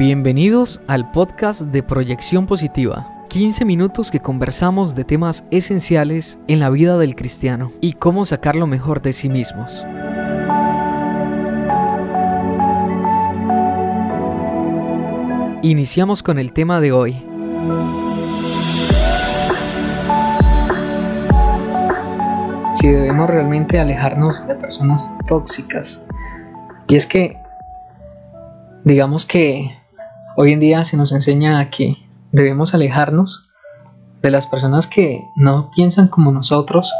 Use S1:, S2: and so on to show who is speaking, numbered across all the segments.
S1: Bienvenidos al podcast de Proyección Positiva. 15 minutos que conversamos de temas esenciales en la vida del cristiano y cómo sacar lo mejor de sí mismos. Iniciamos con el tema de hoy.
S2: Si debemos realmente alejarnos de personas tóxicas. Y es que, digamos que hoy en día se nos enseña a que debemos alejarnos de las personas que no piensan como nosotros,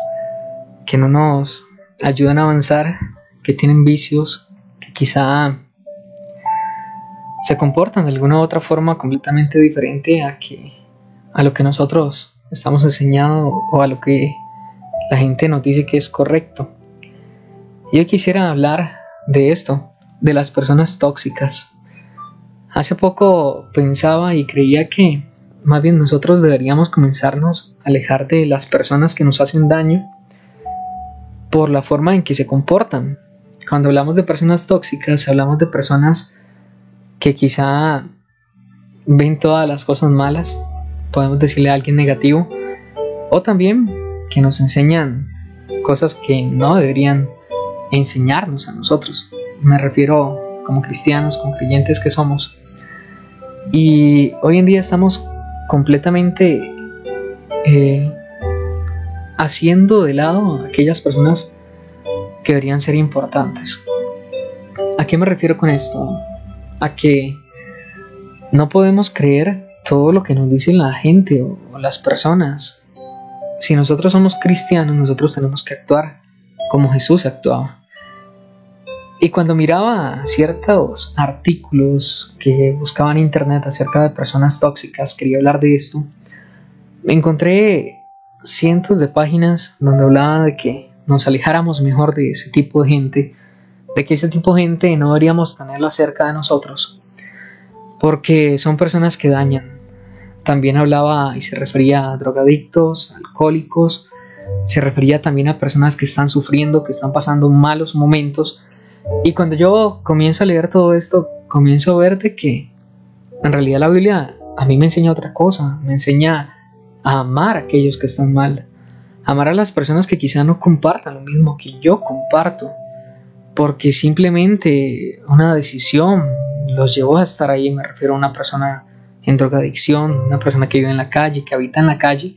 S2: que no nos ayudan a avanzar, que tienen vicios, que quizá se comportan de alguna u otra forma completamente diferente a que a lo que nosotros estamos enseñando o a lo que la gente nos dice que es correcto. Yo quisiera hablar de esto, de las personas tóxicas. Hace poco pensaba y creía que más bien nosotros deberíamos comenzarnos a alejar de las personas que nos hacen daño por la forma en que se comportan. Cuando hablamos de personas tóxicas, hablamos de personas que quizá ven todas las cosas malas, podemos decirle a alguien negativo, o también que nos enseñan cosas que no deberían enseñarnos a nosotros. Me refiero como cristianos, como creyentes que somos. Y hoy en día estamos completamente eh, haciendo de lado a aquellas personas que deberían ser importantes. ¿A qué me refiero con esto? a que no podemos creer todo lo que nos dice la gente o, las personas. Si nosotros somos cristianos, nosotros tenemos que actuar como Jesús actuaba. Y cuando miraba ciertos artículos que buscaba en internet acerca de personas tóxicas, quería hablar de esto, encontré cientos de páginas donde hablaban de que nos alejáramos mejor de ese tipo de gente de que ese tipo de gente no deberíamos tenerla cerca de nosotros, porque son personas que dañan. También hablaba y se refería a drogadictos, alcohólicos, se refería también a personas que están sufriendo, que están pasando malos momentos. Y cuando yo comienzo a leer todo esto, comienzo a ver de que en realidad la Biblia a mí me enseña otra cosa, me enseña a amar a aquellos que están mal, amar a las personas que quizá no compartan lo mismo que yo comparto, porque simplemente una decisión los llevó a estar ahí. Me refiero a una persona en drogadicción, una persona que vive en la calle, que habita en la calle.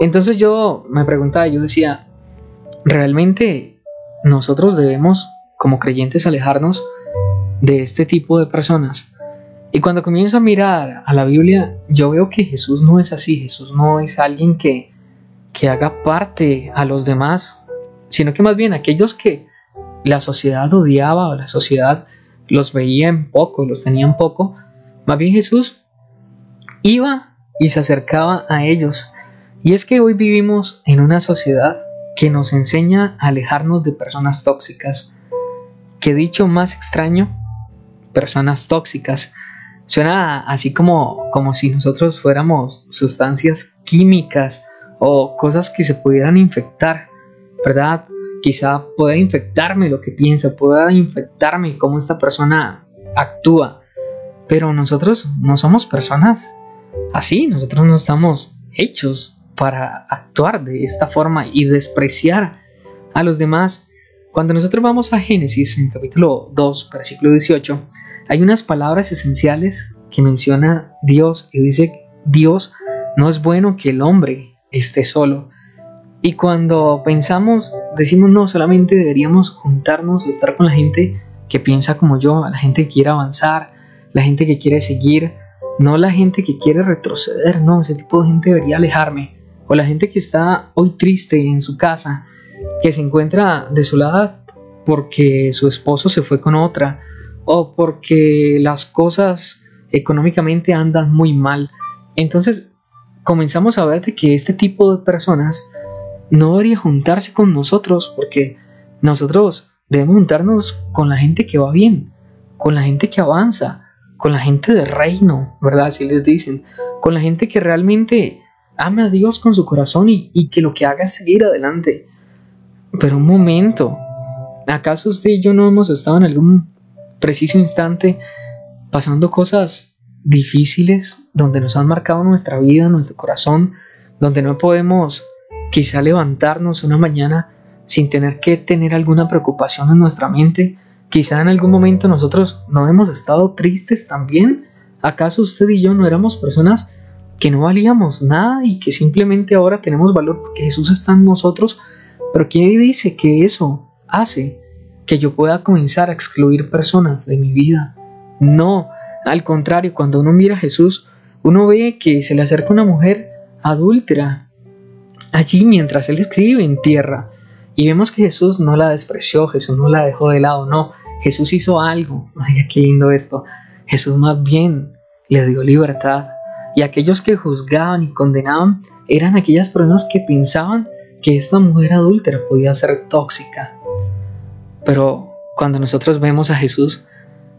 S2: Entonces yo me preguntaba, yo decía, ¿realmente nosotros debemos como creyentes alejarnos de este tipo de personas? Y cuando comienzo a mirar a la Biblia, yo veo que Jesús no es así, Jesús no es alguien que, que haga parte a los demás, sino que más bien aquellos que la sociedad odiaba o la sociedad los veía en poco, los tenía en poco, más bien Jesús iba y se acercaba a ellos. Y es que hoy vivimos en una sociedad que nos enseña a alejarnos de personas tóxicas. Que dicho más extraño, personas tóxicas. Suena así como, como si nosotros fuéramos sustancias químicas o cosas que se pudieran infectar, ¿verdad? quizá pueda infectarme lo que piensa, pueda infectarme cómo esta persona actúa. Pero nosotros no somos personas así, nosotros no estamos hechos para actuar de esta forma y despreciar a los demás. Cuando nosotros vamos a Génesis, en capítulo 2, versículo 18, hay unas palabras esenciales que menciona Dios y dice, Dios no es bueno que el hombre esté solo. Y cuando pensamos, decimos no, solamente deberíamos juntarnos o estar con la gente que piensa como yo, la gente que quiere avanzar, la gente que quiere seguir, no la gente que quiere retroceder, no, ese tipo de gente debería alejarme. O la gente que está hoy triste en su casa, que se encuentra desolada porque su esposo se fue con otra, o porque las cosas económicamente andan muy mal. Entonces comenzamos a ver de que este tipo de personas no debería juntarse con nosotros porque nosotros debemos juntarnos con la gente que va bien, con la gente que avanza, con la gente de reino, ¿verdad? Así les dicen, con la gente que realmente ama a Dios con su corazón y, y que lo que haga es seguir adelante. Pero un momento, ¿acaso usted y yo no hemos estado en algún preciso instante pasando cosas difíciles, donde nos han marcado nuestra vida, nuestro corazón, donde no podemos quizá levantarnos una mañana sin tener que tener alguna preocupación en nuestra mente. Quizá en algún momento nosotros no hemos estado tristes también. ¿Acaso usted y yo no éramos personas que no valíamos nada y que simplemente ahora tenemos valor porque Jesús está en nosotros? Pero ¿quién dice que eso hace que yo pueda comenzar a excluir personas de mi vida? No, al contrario, cuando uno mira a Jesús, uno ve que se le acerca una mujer adúltera allí mientras él escribe en tierra. Y vemos que Jesús no la despreció, Jesús no la dejó de lado, no. Jesús hizo algo. Ay, qué lindo esto. Jesús más bien le dio libertad. Y aquellos que juzgaban y condenaban eran aquellas personas que pensaban que esta mujer adúltera podía ser tóxica. Pero cuando nosotros vemos a Jesús,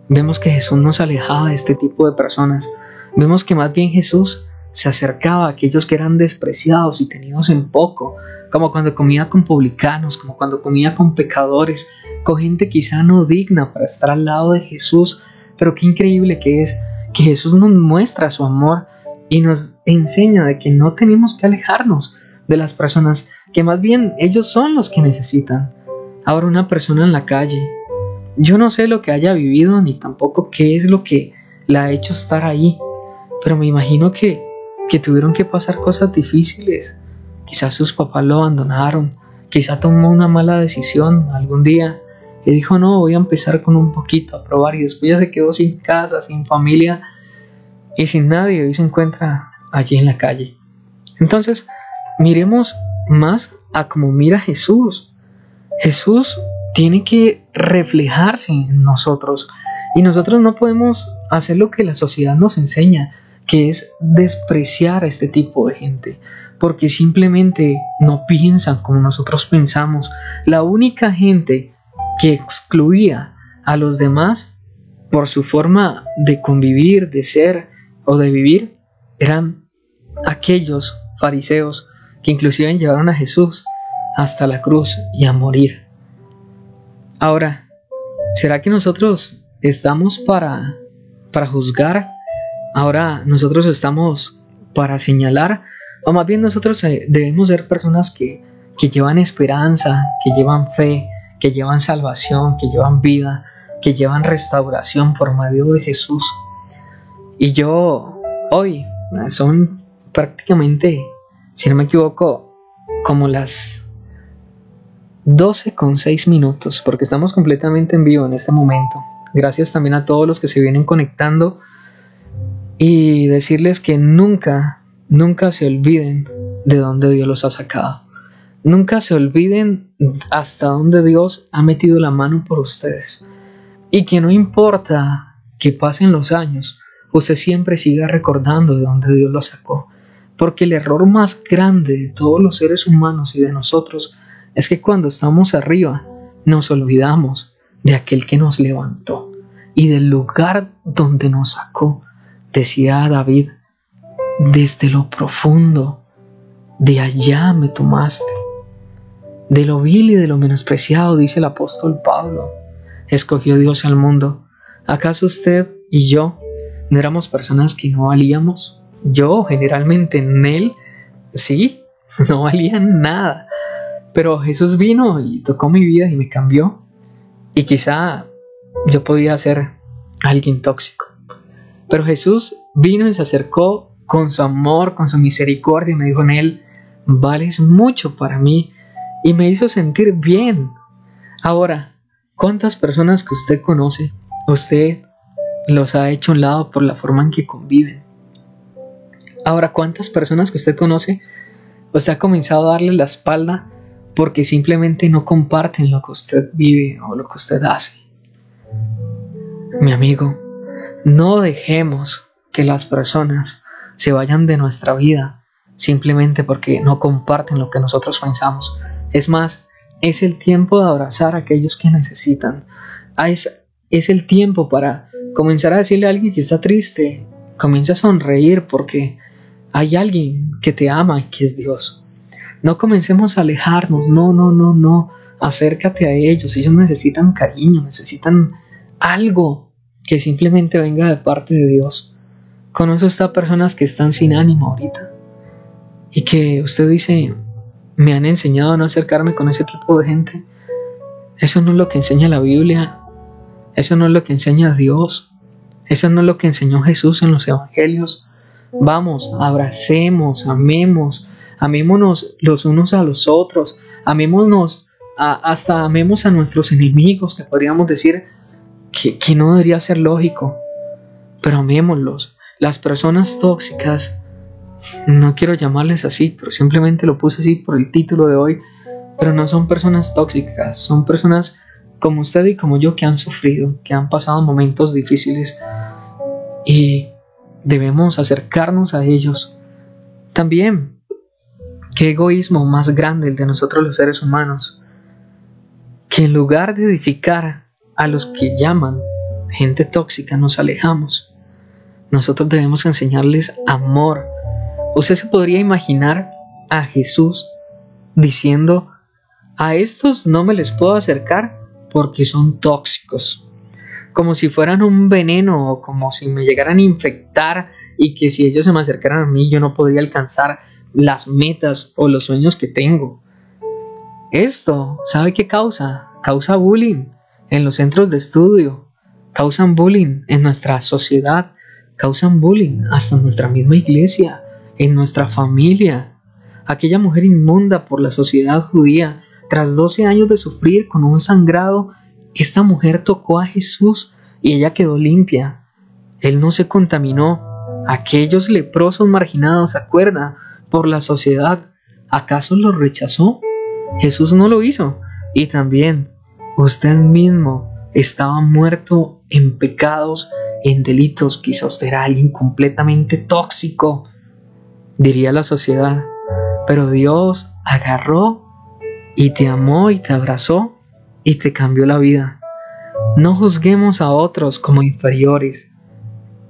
S2: vemos que Jesús nos alejaba de este tipo de personas. Vemos que más bien Jesús se acercaba a aquellos que eran despreciados y tenidos en poco, como cuando comía con publicanos, como cuando comía con pecadores, con gente quizá no digna para estar al lado de Jesús. Pero qué increíble que es que Jesús nos muestra su amor y nos enseña de que no tenemos que alejarnos de las personas, que más bien ellos son los que necesitan. Ahora una persona en la calle, yo no sé lo que haya vivido ni tampoco qué es lo que la ha hecho estar ahí, pero me imagino que, que tuvieron que pasar cosas difíciles. Quizás sus papás lo abandonaron, quizá tomó una mala decisión algún día y dijo no, voy a empezar con un poquito a probar y después ya se quedó sin casa, sin familia y sin nadie y se encuentra allí en la calle. Entonces, miremos más a cómo mira Jesús. Jesús tiene que reflejarse en nosotros y nosotros no podemos hacer lo que la sociedad nos enseña, que es despreciar a este tipo de gente, porque simplemente no piensan como nosotros pensamos. La única gente que excluía a los demás por su forma de convivir, de ser o de vivir, eran aquellos fariseos que inclusive llevaron a Jesús hasta la cruz y a morir. Ahora, ¿será que nosotros estamos para, para juzgar? Ahora nosotros estamos para señalar, o más bien nosotros eh, debemos ser personas que, que llevan esperanza, que llevan fe, que llevan salvación, que llevan vida, que llevan restauración por medio de Jesús. Y yo hoy son prácticamente si no me equivoco, como las 12 con 6 minutos, porque estamos completamente en vivo en este momento. Gracias también a todos los que se vienen conectando y decirles que nunca, nunca se olviden de dónde Dios los ha sacado. Nunca se olviden hasta dónde Dios ha metido la mano por ustedes. Y que no importa que pasen los años, usted siempre siga recordando de dónde Dios lo sacó. Porque el error más grande de todos los seres humanos y de nosotros es que cuando estamos arriba nos olvidamos de aquel que nos levantó y del lugar donde nos sacó. Decía David, desde lo profundo, de allá me tomaste. De lo vil y de lo menospreciado, dice el apóstol Pablo, escogió Dios al mundo. ¿Acaso usted y yo no éramos personas que no valíamos? Yo generalmente en él, sí, no valía nada. Pero Jesús vino y tocó mi vida y me cambió. Y quizá yo podía ser alguien tóxico. Pero Jesús vino y se acercó con su amor, con su misericordia y me dijo en él, vales mucho para mí y me hizo sentir bien. Ahora, ¿cuántas personas que usted conoce, usted los ha hecho a un lado por la forma en que conviven? Ahora, ¿cuántas personas que usted conoce usted ha comenzado a darle la espalda porque simplemente no comparten lo que usted vive o lo que usted hace? Mi amigo, no dejemos que las personas se vayan de nuestra vida simplemente porque no comparten lo que nosotros pensamos. Es más, es el tiempo de abrazar a aquellos que necesitan. Ah, es, es el tiempo para comenzar a decirle a alguien que está triste, comienza a sonreír porque hay alguien que te ama y que es Dios. No comencemos a alejarnos, no, no, no, no. Acércate a ellos, ellos necesitan cariño, necesitan algo que simplemente venga de parte de Dios. Conozco a personas que están sin ánimo ahorita y que usted dice, me han enseñado a no acercarme con ese tipo de gente. Eso no es lo que enseña la Biblia. Eso no es lo que enseña Dios. Eso no es lo que enseñó Jesús en los evangelios. Vamos, abracemos, amemos, amémonos los unos a los otros, amémonos, hasta amemos a nuestros enemigos, que podríamos decir que, que no debería ser lógico, pero amémoslos. Las personas tóxicas, no quiero llamarles así, pero simplemente lo puse así por el título de hoy, pero no son personas tóxicas, son personas como usted y como yo que han sufrido, que han pasado momentos difíciles y debemos acercarnos a ellos. También, qué egoísmo más grande el de nosotros los seres humanos, que en lugar de edificar a los que llaman gente tóxica nos alejamos. Nosotros debemos enseñarles amor. Usted se podría imaginar a Jesús diciendo, a estos no me les puedo acercar porque son tóxicos. Como si fueran un veneno o como si me llegaran a infectar y que si ellos se me acercaran a mí yo no podría alcanzar las metas o los sueños que tengo. Esto, ¿sabe qué causa? Causa bullying en los centros de estudio, causan bullying en nuestra sociedad, causan bullying hasta en nuestra misma iglesia, en nuestra familia. Aquella mujer inmunda por la sociedad judía tras 12 años de sufrir con un sangrado, esta mujer tocó a Jesús y ella quedó limpia. Él no se contaminó. Aquellos leprosos marginados, ¿se acuerda? Por la sociedad, ¿acaso los rechazó? Jesús no lo hizo. Y también, usted mismo estaba muerto en pecados, en delitos. Quizá usted era alguien completamente tóxico, diría la sociedad. Pero Dios agarró y te amó y te abrazó y te cambió la vida. No juzguemos a otros como inferiores.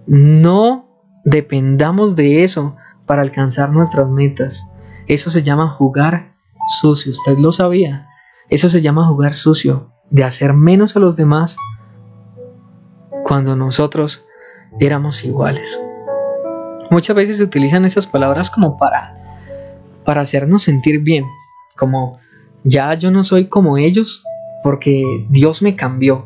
S2: No dependamos de eso para alcanzar nuestras metas. Eso se llama jugar sucio. Usted lo sabía. Eso se llama jugar sucio. De hacer menos a los demás cuando nosotros éramos iguales. Muchas veces se utilizan esas palabras como para, para hacernos sentir bien. Como ya yo no soy como ellos porque Dios me cambió.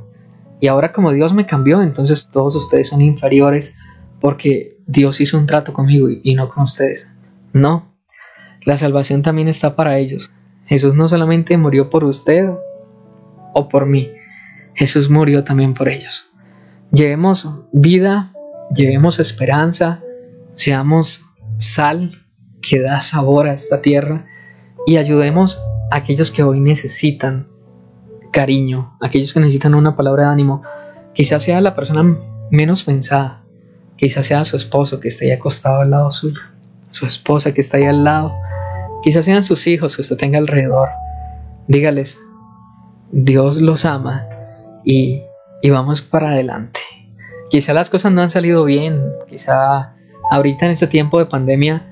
S2: Y ahora como Dios me cambió, entonces todos ustedes son inferiores porque Dios hizo un trato conmigo y, no con ustedes. No, la salvación también está para ellos. Jesús no solamente murió por usted o por mí, Jesús murió también por ellos. Llevemos vida, llevemos esperanza, seamos sal que da sabor a esta tierra y ayudemos aquellos que hoy necesitan cariño, aquellos que necesitan una palabra de ánimo, quizás sea la persona menos pensada, quizás sea su esposo que esté ahí acostado al lado suyo, su esposa que está ahí al lado, quizás sean sus hijos que usted tenga alrededor. Dígales, Dios los ama y, y vamos para adelante. Quizá las cosas no han salido bien, quizá ahorita en este tiempo de pandemia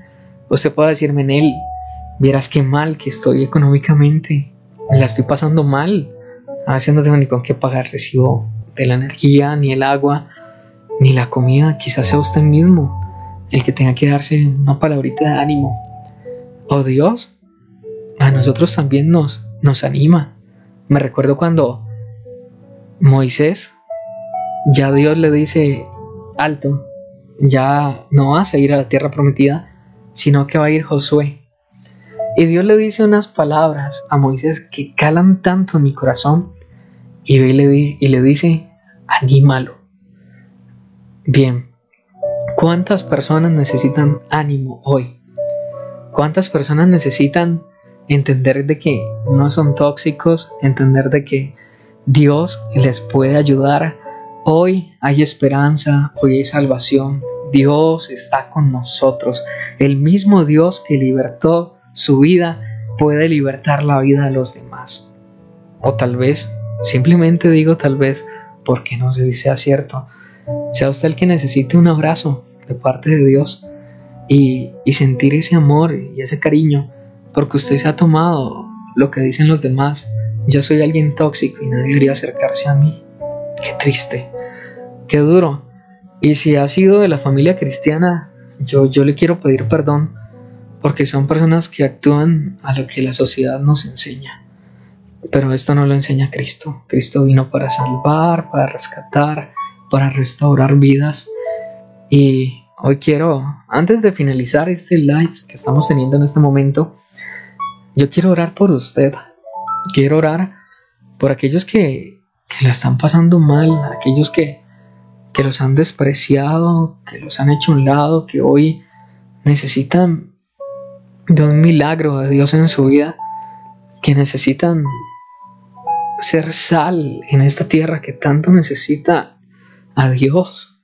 S2: usted pueda decirme en él, Vieras qué mal que estoy económicamente. La estoy pasando mal. A veces no tengo ni con qué pagar recibo de la energía, ni el agua, ni la comida. Quizás sea usted mismo el que tenga que darse una palabrita de ánimo. Oh Dios, a nosotros también nos, nos anima. Me recuerdo cuando Moisés, ya Dios le dice, alto, ya no vas a ir a la tierra prometida, sino que va a ir Josué. Y Dios le dice unas palabras a Moisés que calan tanto en mi corazón y le, y le dice, anímalo. Bien, ¿cuántas personas necesitan ánimo hoy? ¿Cuántas personas necesitan entender de que no son tóxicos, entender de que Dios les puede ayudar? Hoy hay esperanza, hoy hay salvación. Dios está con nosotros. El mismo Dios que libertó su vida puede libertar la vida de los demás. O tal vez, simplemente digo tal vez, porque no sé si sea cierto, sea usted el que necesite un abrazo de parte de Dios y, y sentir ese amor y ese cariño, porque usted se ha tomado lo que dicen los demás. Yo soy alguien tóxico y nadie debería acercarse a mí. Qué triste. qué duro. Y si ha sido de la familia cristiana, yo, yo le quiero pedir perdón porque son personas que actúan a lo que la sociedad nos enseña. Pero esto no lo enseña Cristo. Cristo vino para salvar, para rescatar, para restaurar vidas. Y hoy quiero, antes de finalizar este live que estamos teniendo en este momento, yo quiero orar por usted. Quiero orar por aquellos que, que la están pasando mal, aquellos que, que los han despreciado, que los han hecho a un lado, que hoy necesitan de un milagro de Dios en su vida, que necesitan ser sal en esta tierra que tanto necesita a Dios.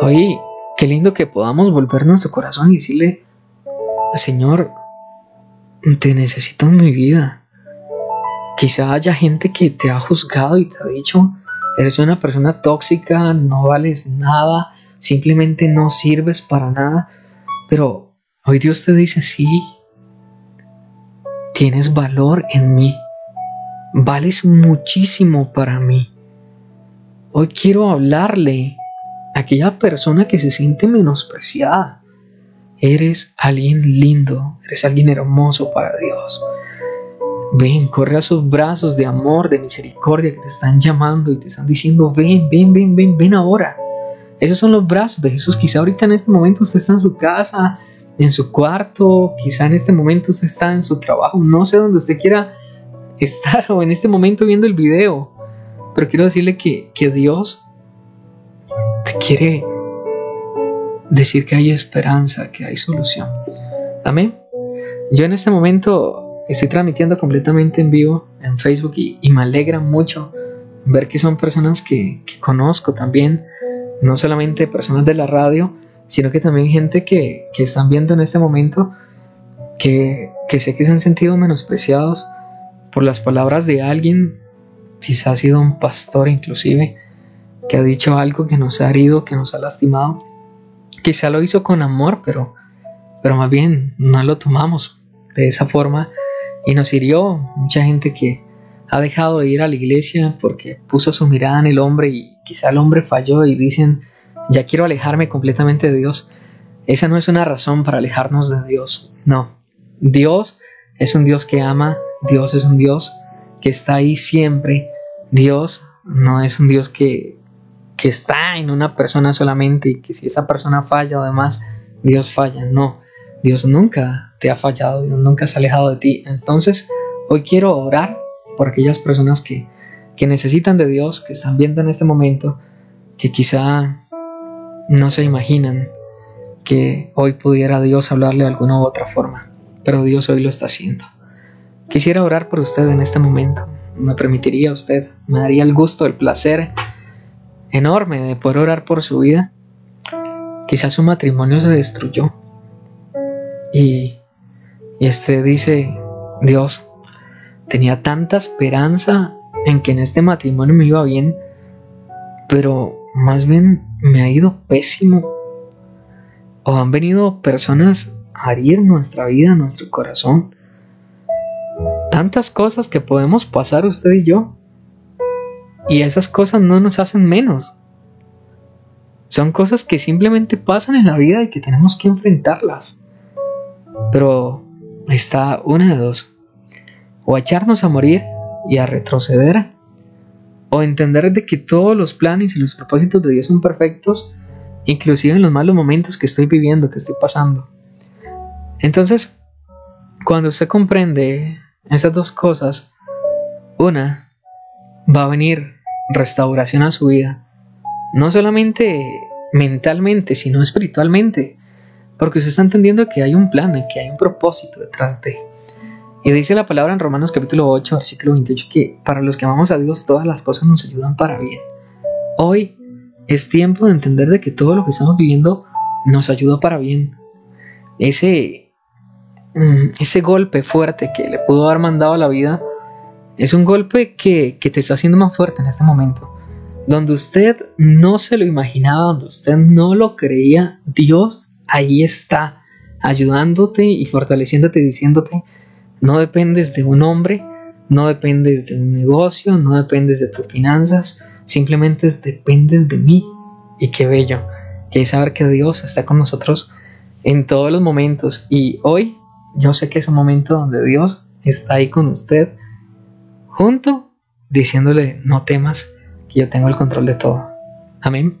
S2: Hoy, qué lindo que podamos volver nuestro corazón y decirle, Señor, te necesito en mi vida. Quizá haya gente que te ha juzgado y te ha dicho, eres una persona tóxica, no vales nada, simplemente no sirves para nada, pero Hoy Dios te dice, sí, tienes valor en mí, vales muchísimo para mí. Hoy quiero hablarle a aquella persona que se siente menospreciada. Eres alguien lindo, eres alguien hermoso para Dios. Ven, corre a sus brazos de amor, de misericordia que te están llamando y te están diciendo, ven, ven, ven, ven, ven ahora. Esos son los brazos de Jesús. Quizá ahorita en este momento usted está en su casa, en su cuarto, quizá en este momento usted está en su trabajo, no sé dónde usted quiera estar o en este momento viendo el video, pero quiero decirle que, que Dios te quiere decir que hay esperanza, que hay solución. Amén. Yo en este momento estoy transmitiendo completamente en vivo en Facebook y, me alegra mucho ver que son personas que, que conozco también, no solamente personas de la radio, sino que también gente que, que están viendo en este momento que, que sé que se han sentido menospreciados por las palabras de alguien, quizás ha sido un pastor inclusive, que ha dicho algo que nos ha herido, que nos ha lastimado. Quizá lo hizo con amor, pero, pero más bien no lo tomamos de esa forma y nos hirió. Mucha gente que ha dejado de ir a la iglesia porque puso su mirada en el hombre y quizá el hombre falló y dicen ya quiero alejarme completamente de Dios. Esa no es una razón para alejarnos de Dios. No. Dios es un Dios que ama, Dios es un Dios que está ahí siempre. Dios no es un Dios que, que está en una persona solamente y que si esa persona falla o demás, Dios falla. No, Dios nunca te ha fallado, Dios nunca se ha alejado de ti. Entonces, hoy quiero orar por aquellas personas que, que necesitan de Dios, que están viendo en este momento, que quizá no se imaginan que hoy pudiera Dios hablarle de alguna u otra forma, pero Dios hoy lo está haciendo. Quisiera orar por usted en este momento. ¿Me permitiría usted? ¿Me daría el gusto, el placer enorme de poder orar por su vida? Quizás su matrimonio se destruyó. Y, y usted dice, Dios, tenía tanta esperanza en que en este matrimonio me iba bien, pero más bien me ha ido pésimo. O han venido personas a herir nuestra vida, nuestro corazón. Tantas cosas que podemos pasar usted y yo. Y esas cosas no nos hacen menos. Son cosas que simplemente pasan en la vida y que tenemos que enfrentarlas. Pero está una de dos. O echarnos a morir y a retroceder o entender de que todos los planes y los propósitos de Dios son perfectos, inclusive en los malos momentos que estoy viviendo, que estoy pasando. Entonces, cuando usted comprende esas dos cosas, una, va a venir restauración a su vida, no solamente mentalmente, sino espiritualmente, porque usted está entendiendo que hay un plan, que hay un propósito detrás de. Y dice la palabra en Romanos capítulo 8, versículo 28, que para los que amamos a Dios todas las cosas nos ayudan para bien. Hoy es tiempo de entender de que todo lo que estamos viviendo nos ayuda para bien. Ese, mm, ese golpe fuerte que le pudo haber mandado a la vida es un golpe que, que te está haciendo más fuerte en este momento. Donde usted no se lo imaginaba, donde usted no lo creía, Dios ahí está ayudándote y fortaleciéndote, diciéndote, no dependes de un hombre, no dependes de un negocio, no dependes de tus finanzas, simplemente dependes de mí. Y qué bello, es saber que Dios está con nosotros en todos los momentos. Y hoy yo sé que es un momento donde Dios está ahí con usted, junto, diciéndole, no temas, que yo tengo el control de todo. Amén.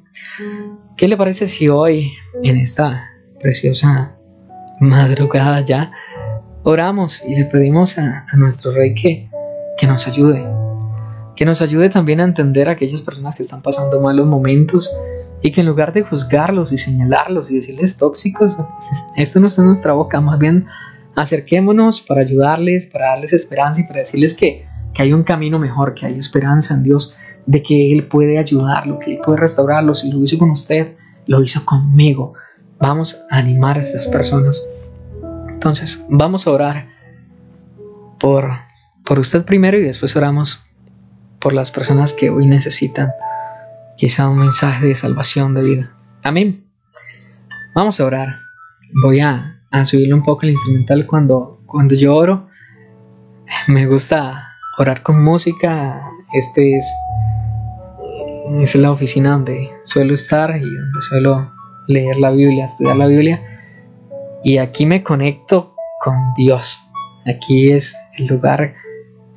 S2: ¿Qué le parece si hoy, en esta preciosa madrugada ya, oramos y le pedimos a, nuestro rey que, que nos ayude? Que nos ayude también a entender a aquellas personas que están pasando malos momentos y que en lugar de juzgarlos y señalarlos y decirles tóxicos, esto no está en nuestra boca, más bien acerquémonos para ayudarles, para darles esperanza y para decirles que, que hay un camino mejor, que hay esperanza en Dios, de que Él puede ayudarlo, que Él puede restaurarlo. Si lo hizo con usted, lo hizo conmigo. Vamos a animar a esas personas. Entonces, vamos a orar por, por usted primero y después oramos por las personas que hoy necesitan quizá un mensaje de salvación de vida. Amén. Vamos a orar. Voy a, subirle un poco el instrumental cuando, cuando yo oro. Me gusta orar con música. Este es, es la oficina donde suelo estar y donde suelo leer la Biblia, estudiar la Biblia. Y aquí me conecto con Dios. Aquí es el lugar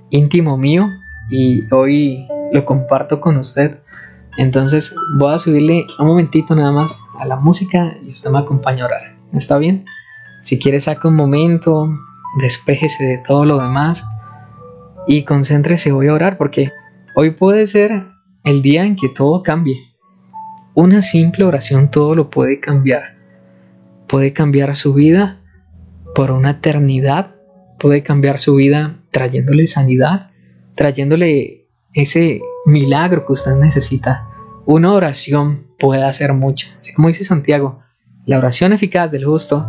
S2: íntimo mío y hoy lo comparto con usted. Entonces voy a subirle un momentito nada más a la música y usted me acompaña a orar. ¿Está bien? Si quiere saca un momento, despéjese de todo lo demás y concéntrese, voy a orar porque hoy puede ser el día en que todo cambie. Una simple oración todo lo puede cambiar. Puede cambiar su vida por una eternidad. Puede cambiar su vida trayéndole sanidad, trayéndole ese milagro que usted necesita. Una oración puede hacer mucho. Así como dice Santiago, la oración eficaz del justo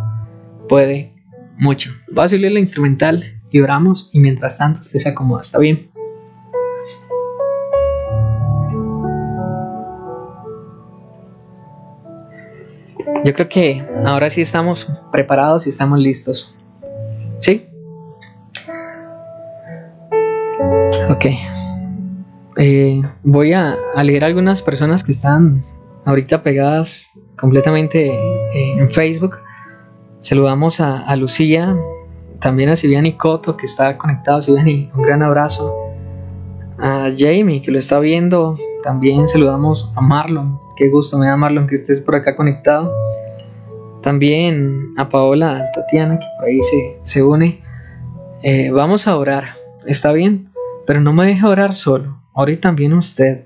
S2: puede mucho. Va a subirle la instrumental y oramos y mientras tanto usted se acomoda. ¿Está bien? Yo creo que ahora sí estamos preparados y estamos listos. ¿Sí? Ok. Eh, voy a, leer algunas personas que están ahorita pegadas completamente eh, en Facebook. Saludamos a, Lucía, también a Siviani Coto que está conectado. Siviani, un gran abrazo. A Jamie que lo está viendo. También saludamos a Marlon. Qué gusto me da Marlon que estés por acá conectado. También a Paola Tatiana que por ahí se, se une. Eh, vamos a orar. ¿Está bien? Pero no me deje orar solo Ore también usted,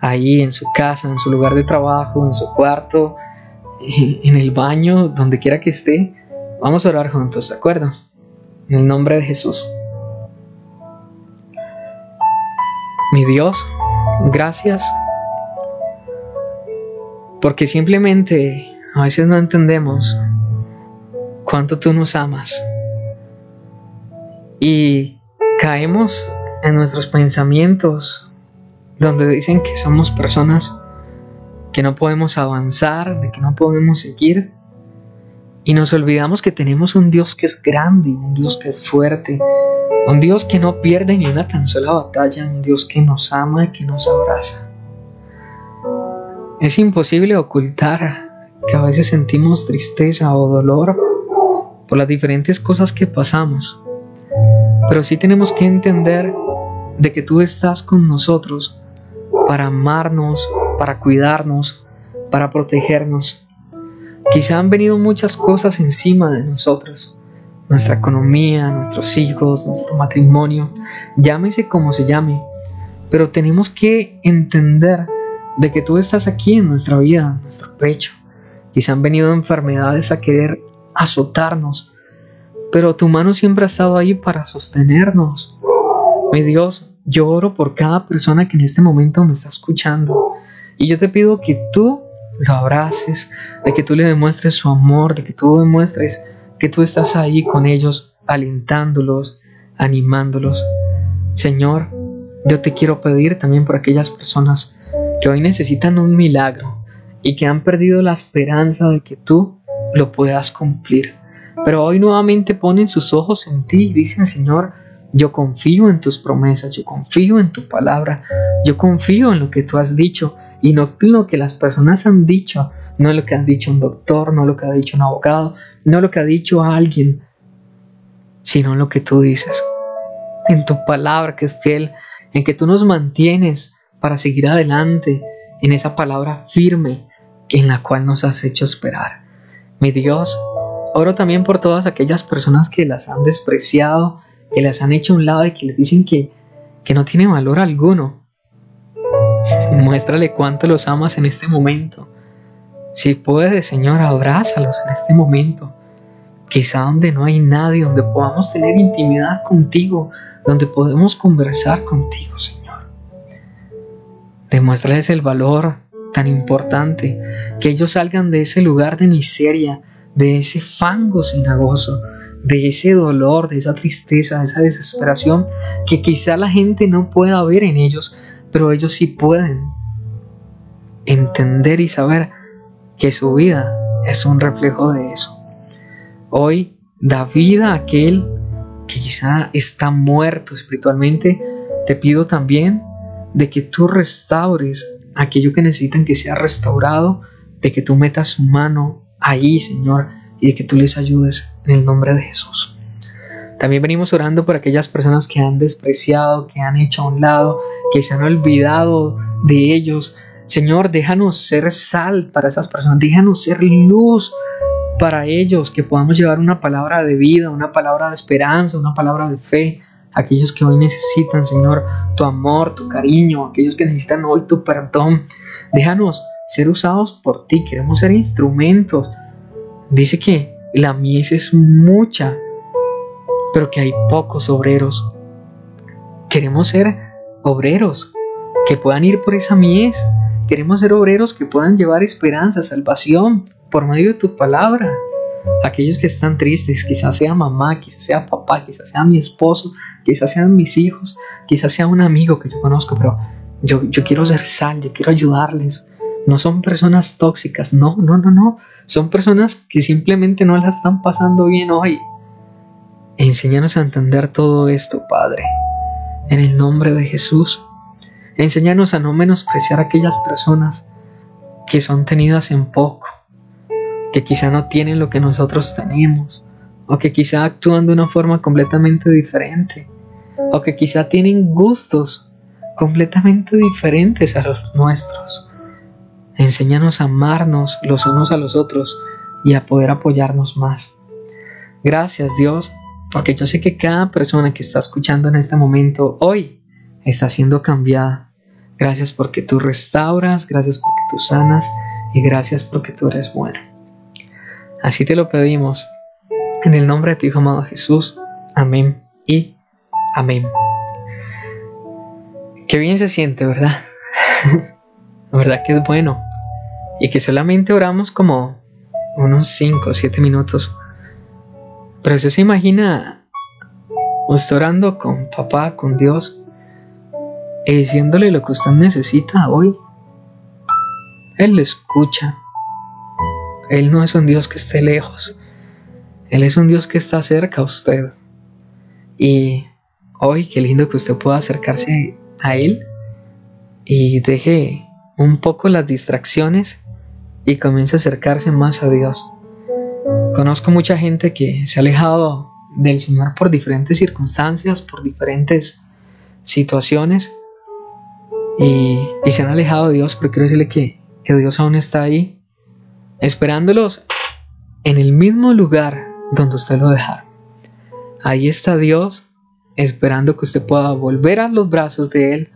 S2: ahí en su casa, en su lugar de trabajo, en su cuarto, en el baño, donde quiera que esté. Vamos a orar juntos, ¿de acuerdo? En el nombre de Jesús. Mi Dios, gracias. Porque simplemente a veces no entendemos cuánto tú nos amas. Y caemos en nuestros pensamientos, donde dicen que somos personas que no podemos avanzar, de que no podemos seguir, y nos olvidamos que tenemos un Dios que es grande, un Dios que es fuerte, un Dios que no pierde ni una tan sola batalla, un Dios que nos ama y que nos abraza. Es imposible ocultar que a veces sentimos tristeza o dolor por las diferentes cosas que pasamos, pero sí tenemos que entender de que tú estás con nosotros para amarnos, para cuidarnos, para protegernos. Quizá han venido muchas cosas encima de nosotros, nuestra economía, nuestros hijos, nuestro matrimonio, llámese como se llame, pero tenemos que entender de que tú estás aquí en nuestra vida, en nuestro pecho. Quizá han venido enfermedades a querer azotarnos, pero tu mano siempre ha estado ahí para sostenernos, mi Dios, yo oro por cada persona que en este momento me está escuchando. Y yo te pido que tú lo abraces, de que tú le demuestres su amor, de que tú demuestres que tú estás ahí con ellos, alentándolos, animándolos. Señor, yo te quiero pedir también por aquellas personas que hoy necesitan un milagro y que han perdido la esperanza de que tú lo puedas cumplir. Pero hoy nuevamente ponen sus ojos en ti y dicen, Señor, Yo confío en tus promesas, yo confío en tu palabra, yo confío en lo que tú has dicho y no en lo que las personas han dicho, no lo que ha dicho un doctor, no lo que ha dicho un abogado, no lo que ha dicho alguien, sino en lo que tú dices. En tu palabra que es fiel, en que tú nos mantienes para seguir adelante, en esa palabra firme en la cual nos has hecho esperar. Mi Dios, oro también por todas aquellas personas que las han despreciado, que las han hecho a un lado y que les dicen que, que no tiene valor alguno. Muéstrale cuánto los amas en este momento. Si puedes, Señor, abrázalos en este momento. Quizá donde no hay nadie, donde podamos tener intimidad contigo, donde podemos conversar contigo, Señor. Demuéstrales el valor tan importante, que ellos salgan de ese lugar de miseria, de ese fango sinagoso, de ese dolor, de esa tristeza, de esa desesperación que quizá la gente no pueda ver en ellos, pero ellos sí pueden entender y saber que su vida es un reflejo de eso. Hoy da vida a aquel que quizá está muerto espiritualmente. Te pido también de que tú restaures aquello que necesitan que sea restaurado, de que tú metas mano ahí, Señor, y de que tú les ayudes en el nombre de Jesús. También venimos orando por aquellas personas que han despreciado, que han hecho a un lado, que se han olvidado de ellos. Señor, déjanos ser sal para esas personas, déjanos ser luz para ellos, que podamos llevar una palabra de vida, una palabra de esperanza, una palabra de fe. Aquellos que hoy necesitan, Señor, tu amor, tu cariño, aquellos que necesitan hoy tu perdón. Déjanos ser usados por ti, queremos ser instrumentos Dice que la mies es mucha, pero que hay pocos obreros. Queremos ser obreros que puedan ir por esa mies. Queremos ser obreros que puedan llevar esperanza, salvación por medio de tu palabra. Aquellos que están tristes, quizás sea mamá, quizás sea papá, quizás sea mi esposo, quizás sean mis hijos, quizás sea un amigo que yo conozco, pero yo, yo quiero ser sal, yo quiero ayudarles. No son personas tóxicas, no, no, no, no. Son personas que simplemente no la están pasando bien hoy. Enséñanos a entender todo esto, Padre. En el nombre de Jesús. Enséñanos a no menospreciar aquellas personas que son tenidas en poco, que quizá no tienen lo que nosotros tenemos, o que quizá actúan de una forma completamente diferente, o que quizá tienen gustos completamente diferentes a los nuestros. Enséñanos a amarnos los unos a los otros y a poder apoyarnos más. Gracias Dios, porque yo sé que cada persona que está escuchando en este momento hoy está siendo cambiada. Gracias porque tú restauras, gracias porque tú sanas y gracias porque tú eres bueno. Así te lo pedimos. En el nombre de tu Hijo amado Jesús. Amén y amén. Qué bien se siente, ¿verdad? La verdad que es bueno. Y que solamente oramos como unos 5 o 7 minutos. Pero usted se imagina usted orando con papá, con Dios, y diciéndole lo que usted necesita hoy. Él le escucha. Él no es un Dios que esté lejos. Él es un Dios que está cerca a usted. Y hoy qué lindo que usted pueda acercarse a Él y deje un poco las distracciones y comience a acercarse más a Dios. Conozco mucha gente que se ha alejado del Señor por diferentes circunstancias, por diferentes situaciones y, se han alejado de Dios, pero quiero decirle que, que Dios aún está ahí, esperándolos en el mismo lugar donde usted lo dejaron. Ahí está Dios esperando que usted pueda volver a los brazos de Él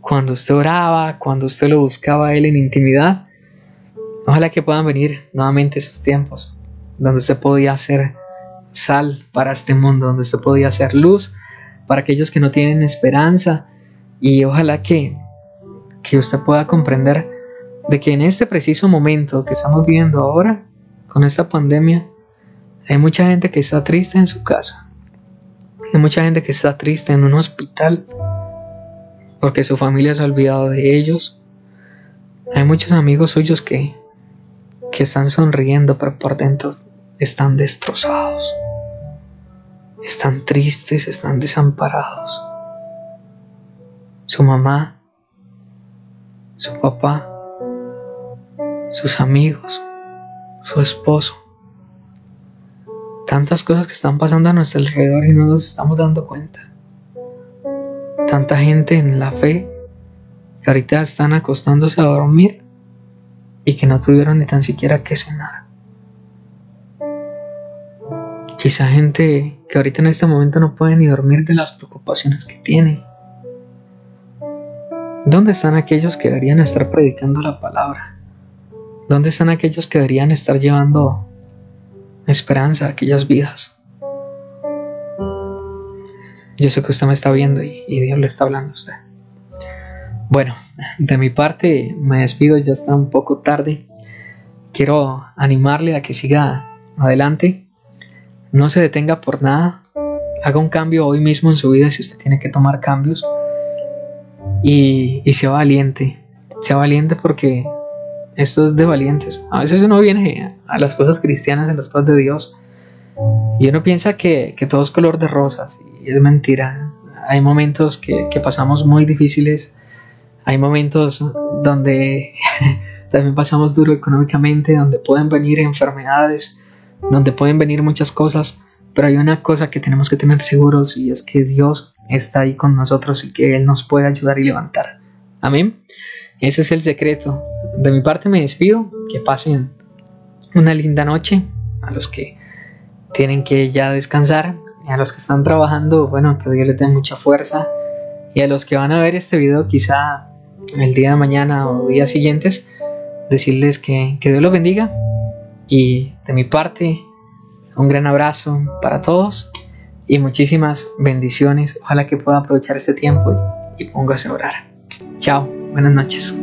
S2: cuando usted oraba, cuando usted lo buscaba a Él en intimidad. Ojalá que puedan venir nuevamente esos tiempos donde usted podía hacer sal para este mundo, donde usted podía hacer luz para aquellos que no tienen esperanza y ojalá que, que usted pueda comprender de que en este preciso momento que estamos viviendo ahora, con esta pandemia, hay mucha gente que está triste en su casa. Hay mucha gente que está triste en un hospital porque su familia se ha olvidado de ellos. Hay muchos amigos suyos que, que están sonriendo, pero por dentro están destrozados. están tristes, están desamparados. Su mamá, su papá, sus amigos, su esposo. Tantas cosas que están pasando a nuestro alrededor y no nos estamos dando cuenta. Tanta gente en la fe que ahorita están acostándose a dormir y que no tuvieron ni tan siquiera que cenar. Quizá gente que ahorita en este momento no puede ni dormir de las preocupaciones que tiene. ¿Dónde están aquellos que deberían estar predicando la palabra? ¿Dónde están aquellos que deberían estar llevando esperanza aquellas vidas? Yo sé que usted me está viendo y, Dios le está hablando a usted. Bueno, de mi parte me despido, ya está un poco tarde. Quiero animarle a que siga adelante no se detenga por nada. Haga un cambio hoy mismo en su vida si usted tiene que tomar cambios. Y, sea valiente. Sea valiente porque esto es de valientes. A veces uno viene a las cosas cristianas, en las cosas de Dios. Y uno piensa que, todo es color de rosas. Y es mentira. Hay momentos que, que pasamos muy difíciles. Hay momentos donde también pasamos duro económicamente, donde pueden venir enfermedades donde pueden venir muchas cosas, pero hay una cosa que tenemos que tener seguros y es que Dios está ahí con nosotros y que Él nos puede ayudar y levantar. Amén. Ese es el secreto. De mi parte me despido. Que pasen una linda noche. A los que tienen que ya descansar. Y a los que están trabajando, bueno, que Dios les dé mucha fuerza. Y a los que van a ver este video quizá el día de mañana o días siguientes, decirles que, que Dios los bendiga y de mi parte, un gran abrazo para todos y muchísimas bendiciones. Ojalá que pueda aprovechar este tiempo y, y póngase a orar. Chao, buenas noches.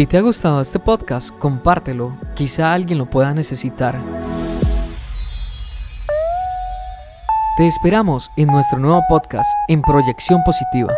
S1: Si te ha gustado este podcast, compártelo. Quizá alguien lo pueda necesitar. Te esperamos en nuestro nuevo podcast en Proyección Positiva.